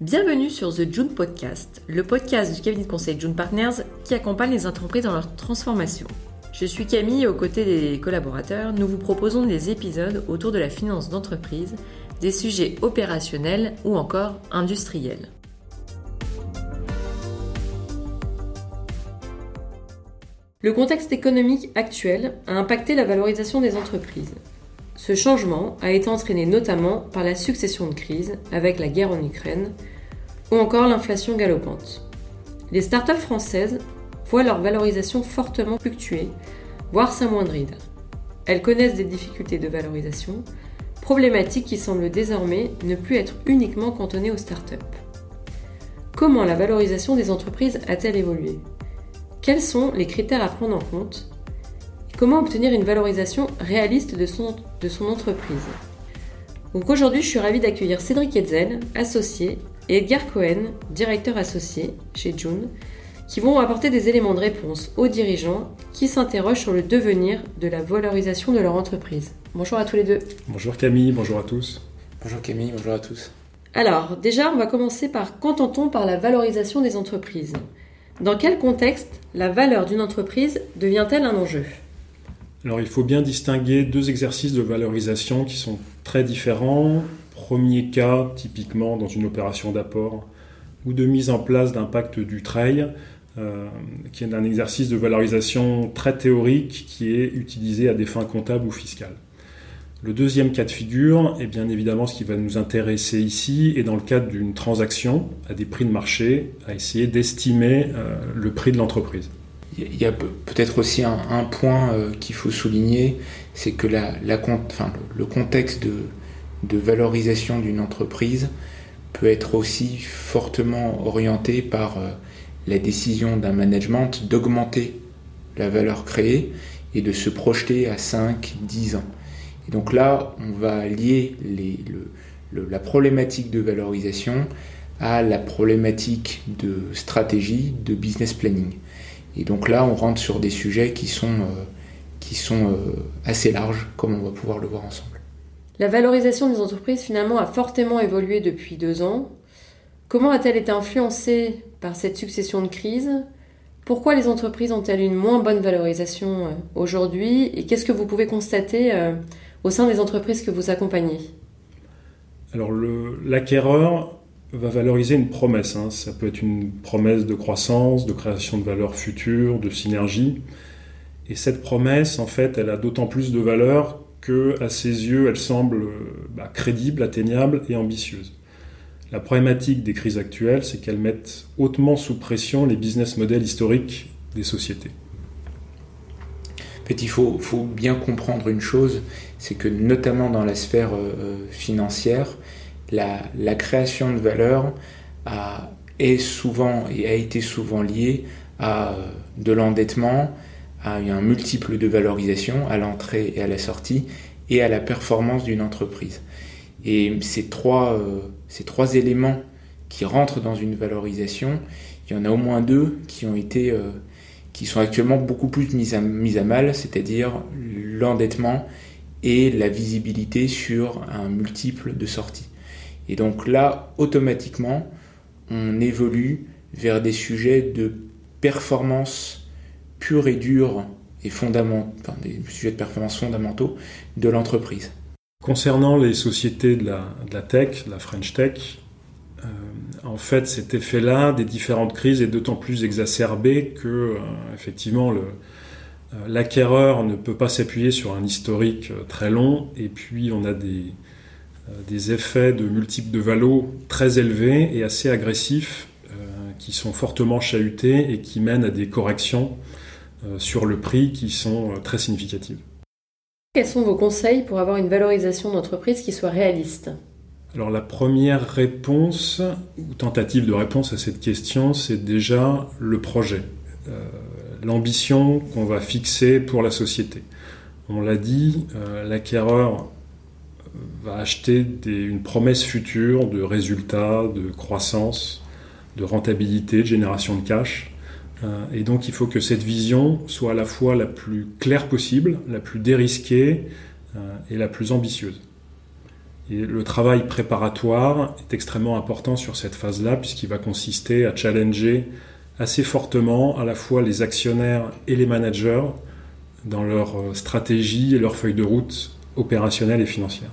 Bienvenue sur The June Podcast, le podcast du cabinet de conseil June Partners qui accompagne les entreprises dans leur transformation. Je suis Camille et aux côtés des collaborateurs, nous vous proposons des épisodes autour de la finance d'entreprise, des sujets opérationnels ou encore industriels. Le contexte économique actuel a impacté la valorisation des entreprises. Ce changement a été entraîné notamment par la succession de crises avec la guerre en Ukraine ou encore l'inflation galopante. Les startups françaises voient leur valorisation fortement fluctuer, voire s'amoindrir. Elles connaissent des difficultés de valorisation, problématiques qui semblent désormais ne plus être uniquement cantonnées aux startups. Comment la valorisation des entreprises a-t-elle évolué? Quels sont les critères à prendre en compte? Comment obtenir une valorisation réaliste de son, entreprise? Aujourd'hui, je suis ravie d'accueillir Cédric Hetzel, associé, et Edgar Cohen, directeur associé chez June, qui vont apporter des éléments de réponse aux dirigeants qui s'interrogent sur le devenir de la valorisation de leur entreprise. Bonjour à tous les deux. Bonjour Camille, bonjour à tous. Bonjour Camille, bonjour à tous. Alors, déjà, on va commencer par qu'entend-on par la valorisation des entreprises? Dans quel contexte la valeur d'une entreprise devient-elle un enjeu? Alors il faut bien distinguer deux exercices de valorisation qui sont très différents. Premier cas, typiquement dans une opération d'apport ou de mise en place d'un pacte du trail, euh, qui est un exercice de valorisation très théorique qui est utilisé à des fins comptables ou fiscales. Le deuxième cas de figure est bien évidemment ce qui va nous intéresser ici, et dans le cadre d'une transaction à des prix de marché, à essayer d'estimer euh, le prix de l'entreprise. Il y a peut-être aussi un, point euh, qu'il faut souligner, c'est que le contexte de, de valorisation d'une entreprise peut être aussi fortement orienté par euh, la décision d'un management d'augmenter la valeur créée et de se projeter à 5, 10 ans. Et donc là, on va lier la problématique de valorisation à la problématique de stratégie, de business planning. Et donc là, on rentre sur des sujets qui sont, euh, euh, assez larges, comme on va pouvoir le voir ensemble. La valorisation des entreprises finalement a fortement évolué depuis deux ans. Comment a-t-elle été influencée par cette succession de crises? Pourquoi les entreprises ont-elles une moins bonne valorisation euh, aujourd'hui? Et qu'est-ce que vous pouvez constater au sein des entreprises que vous accompagnez? Alors l'acquéreur va valoriser une promesse. Hein. Ça peut être une promesse de croissance, de création de valeur future, de synergie. Et cette promesse, en fait, elle a d'autant plus de valeur que, à ses yeux, elle semble bah, crédible, atteignable et ambitieuse. La problématique des crises actuelles, c'est qu'elles mettent hautement sous pression les business models historiques des sociétés. En fait, il faut, bien comprendre une chose, c'est que notamment dans la sphère euh, financière, la, création de valeur est souvent et a été souvent liée à euh, de l'endettement, à un multiple de valorisation à l'entrée et à la sortie et à la performance d'une entreprise. Et ces trois, euh, ces trois éléments qui rentrent dans une valorisation, il y en a au moins deux qui ont été, euh, qui sont actuellement beaucoup plus mis à, mis à mal, c'est-à-dire l'endettement et la visibilité sur un multiple de sortie. Et donc là, automatiquement, on évolue vers des sujets de performance pure et dure et fondamentaux, des sujets de performance fondamentaux de l'entreprise. Concernant les sociétés de la, tech, la French Tech, euh, en fait, cet effet-là des différentes crises est d'autant plus exacerbé que, euh, effectivement, euh, l'acquéreur ne peut pas s'appuyer sur un historique très long, et puis on a des, des effets de multiples de valo très élevés et assez agressifs qui sont fortement chahutés et qui mènent à des corrections sur le prix qui sont très significatives. Quels sont vos conseils pour avoir une valorisation d'entreprise qui soit réaliste? Alors la première réponse, ou tentative de réponse à cette question, c'est déjà le projet, l'ambition qu'on va fixer pour la société. On l'a dit, l'acquéreur va acheter une promesse future de résultats, de croissance, de rentabilité, de génération de cash. Euh, et donc il faut que cette vision soit à la fois la plus claire possible, la plus dérisquée euh, et la plus ambitieuse. Et le travail préparatoire est extrêmement important sur cette phase-là, puisqu'il va consister à challenger assez fortement à la fois les actionnaires et les managers dans leur euh, stratégie et leur feuille de route opérationnelle et financière.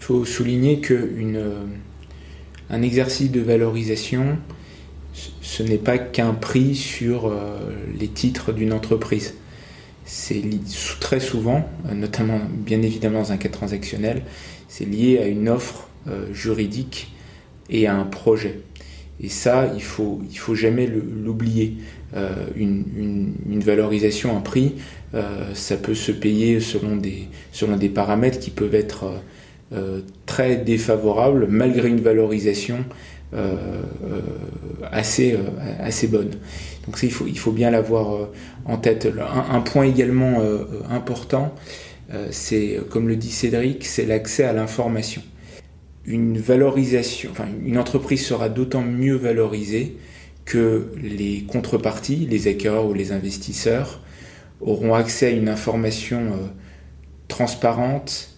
Il faut souligner qu'un exercice de valorisation, ce n'est pas qu'un prix sur euh, les titres d'une entreprise. C'est très souvent, notamment bien évidemment dans un cas transactionnel, c'est lié à une offre juridique et à un projet. Et ça, il faut, il faut jamais l'oublier. Euh, une, valorisation, un prix, euh, ça peut se payer selon des, selon des paramètres qui peuvent être euh, très défavorables malgré une valorisation assez, assez bonne. Donc ça, il faut, il faut bien l'avoir en tête. Un, un point également important, c'est, comme le dit Cédric, c'est l'accès à l'information une valorisation, enfin une entreprise sera d'autant mieux valorisée que les contreparties, les acquéreurs ou les investisseurs auront accès à une information euh, transparente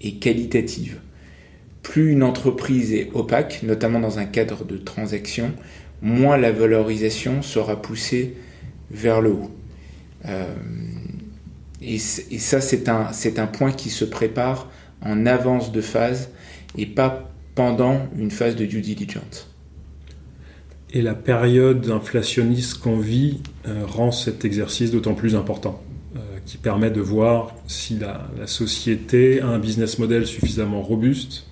et qualitative. Plus une entreprise est opaque, notamment dans un cadre de transaction, moins la valorisation sera poussée vers le haut. Euh, et, ça, c'est un, point qui se prépare en avance de phase et pas pendant une phase de due diligence. Et la période inflationniste qu'on vit euh, rend cet exercice d'autant plus important, euh, qui permet de voir si la, société a un business model suffisamment robuste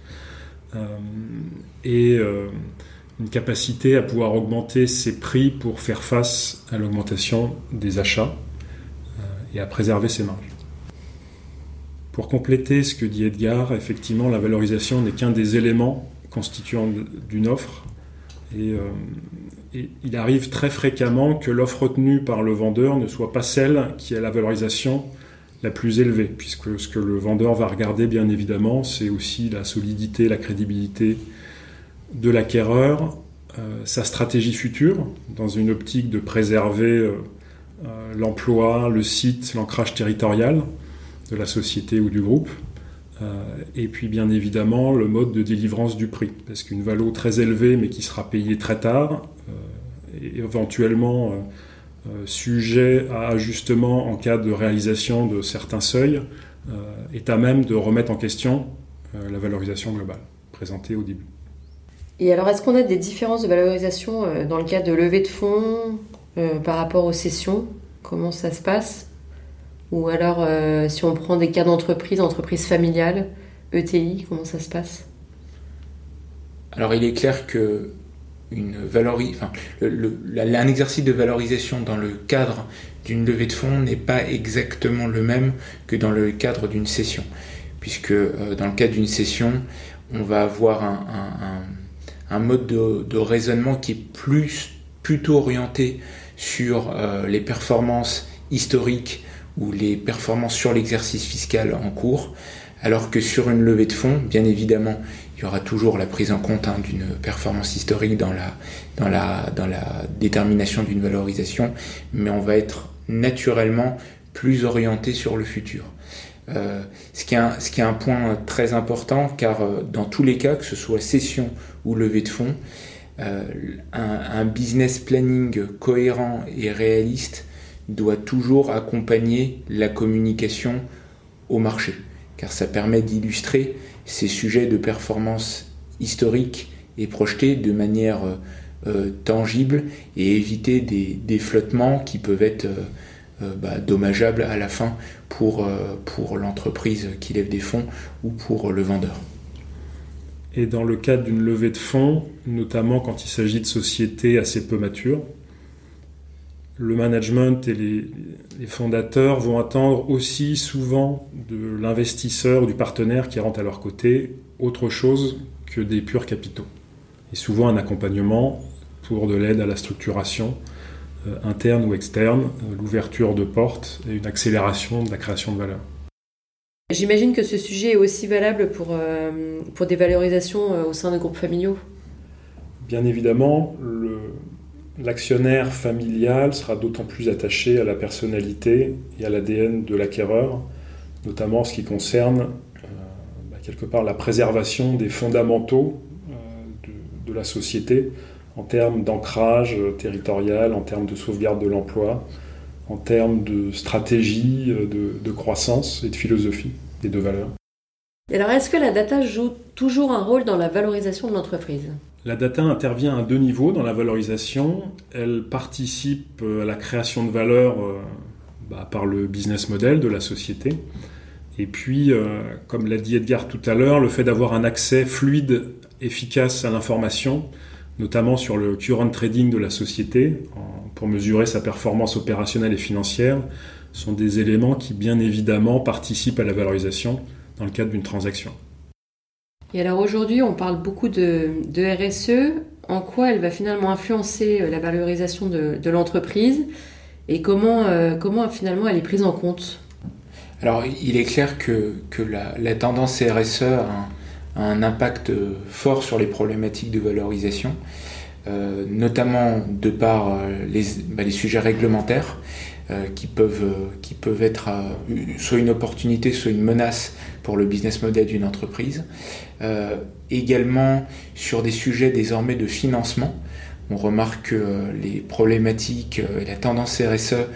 et une capacité à pouvoir augmenter ses prix pour faire face à l'augmentation des achats et à préserver ses marges. Pour compléter ce que dit Edgar, effectivement, la valorisation n'est qu'un des éléments constituants d'une offre. Euh, et, il arrive très fréquemment que l'offre retenue par le vendeur ne soit pas celle qui a la valorisation plus élevée, puisque ce que le vendeur va regarder, bien évidemment, c'est aussi la solidité, la crédibilité de l'acquéreur, euh, sa stratégie future, dans une optique de préserver euh, l'emploi, le site, l'ancrage territorial de la société ou du groupe. Euh, et puis bien évidemment le mode de délivrance du prix, parce qu'une valeur très élevée mais qui sera payée très tard, euh, et éventuellement euh, sujet à ajustement en cas de réalisation de certains seuils, est à même de remettre en question la valorisation globale présentée au début. Et alors, est-ce qu'on a des différences de valorisation dans le cas de levée de fonds par rapport aux cessions Comment ça se passe? Ou alors, euh, si on prend des cas d'entreprise, entreprise familiale, ETI, comment ça se passe? Alors, il est clair que un exercice de valorisation dans le cadre d'une levée de fonds n'est pas exactement le même que dans le cadre d'une session. Puisque euh, dans le cadre d'une session, on va avoir un, mode de, raisonnement qui est plus, plutôt orienté sur euh, les performances historiques ou les performances sur l'exercice fiscal en cours, alors que sur une levée de fonds, bien évidemment, il y aura toujours la prise en compte hein, d'une performance historique dans la, détermination d'une valorisation, mais on va être naturellement plus orienté sur le futur. Euh, ce, qui est un, point très important, car euh, dans tous les cas, que ce soit session ou levée de fonds, euh, un, business planning cohérent et réaliste doit toujours accompagner la communication au marché, car ça permet d'illustrer ces sujets de performance historique et projetés de manière euh, euh, tangible et éviter des, flottements qui peuvent être euh, bah, dommageables à la fin pour, pour l'entreprise qui lève des fonds ou pour le vendeur. Et dans le cadre d'une levée de fonds, notamment quand il s'agit de sociétés assez peu matures, le management et les, fondateurs vont attendre aussi souvent de l'investisseur, du partenaire qui rentre à leur côté, autre chose que des purs capitaux. Et souvent un accompagnement pour de l'aide à la structuration euh, interne ou externe, euh, l'ouverture de portes et une accélération de la création de valeur. J'imagine que ce sujet est aussi valable pour, euh, pour des valorisations au sein de groupes familiaux. Bien évidemment, le, L'actionnaire familial sera d'autant plus attaché à la personnalité et à l'ADN de l'acquéreur, notamment en ce qui concerne euh, bah, quelque part la préservation des fondamentaux de, la société en termes d'ancrage territorial, en termes de sauvegarde de l'emploi, en termes de stratégie, de, croissance et de philosophie et de valeurs. Et alors, est-ce que la data joue toujours un rôle dans la valorisation de l'entreprise? La data intervient à deux niveaux dans la valorisation. Elle participe à la création de valeur euh, bah, par le business model de la société. Et puis, euh, comme l'a dit Edgar tout à l'heure, le fait d'avoir un accès fluide, efficace à l'information, notamment sur le current trading de la société, pour mesurer sa performance opérationnelle et financière, sont des éléments qui, bien évidemment, participent à la valorisation dans le cadre d'une transaction. Et alors aujourd'hui, on parle beaucoup de, RSE. En quoi elle va finalement influencer euh, la valorisation de, l'entreprise et comment, euh, comment finalement elle est prise en compte? Alors il est clair que, la, tendance RSE a un, impact fort sur les problématiques de valorisation, euh, notamment de par bah, les sujets réglementaires. Euh, qui, peuvent, euh, qui peuvent être euh, soit une opportunité, soit une menace pour le business model d'une entreprise. également sur des sujets désormais de financement. On remarque que les problématiques et la tendance RSE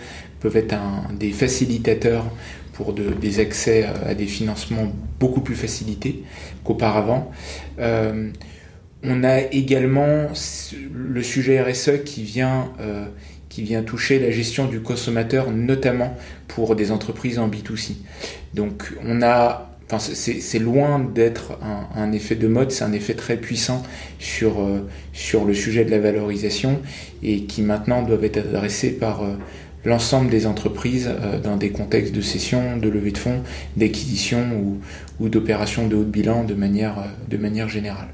peuvent être des facilitateurs pour des accès à des financements beaucoup plus facilités qu'auparavant. on a également le sujet RSE qui vient, qui vient toucher la gestion du consommateur, notamment pour des entreprises en B2C. Donc on a Enfin, c'est loin d'être un, effet de mode, c'est un effet très puissant sur, euh, sur le sujet de la valorisation et qui maintenant doivent être adressés par euh, l'ensemble des entreprises euh, dans des contextes de cession, de levée de fonds, d'acquisition ou, ou d'opérations de haut de bilan de manière, de manière générale.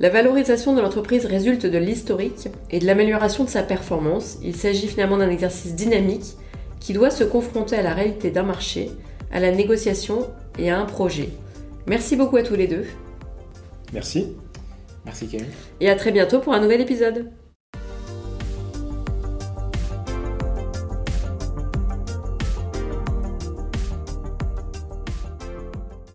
La valorisation de l'entreprise résulte de l'historique et de l'amélioration de sa performance. Il s'agit finalement d'un exercice dynamique qui doit se confronter à la réalité d'un marché, à la négociation et à un projet. Merci beaucoup à tous les deux. Merci. Merci Camille. Et à très bientôt pour un nouvel épisode.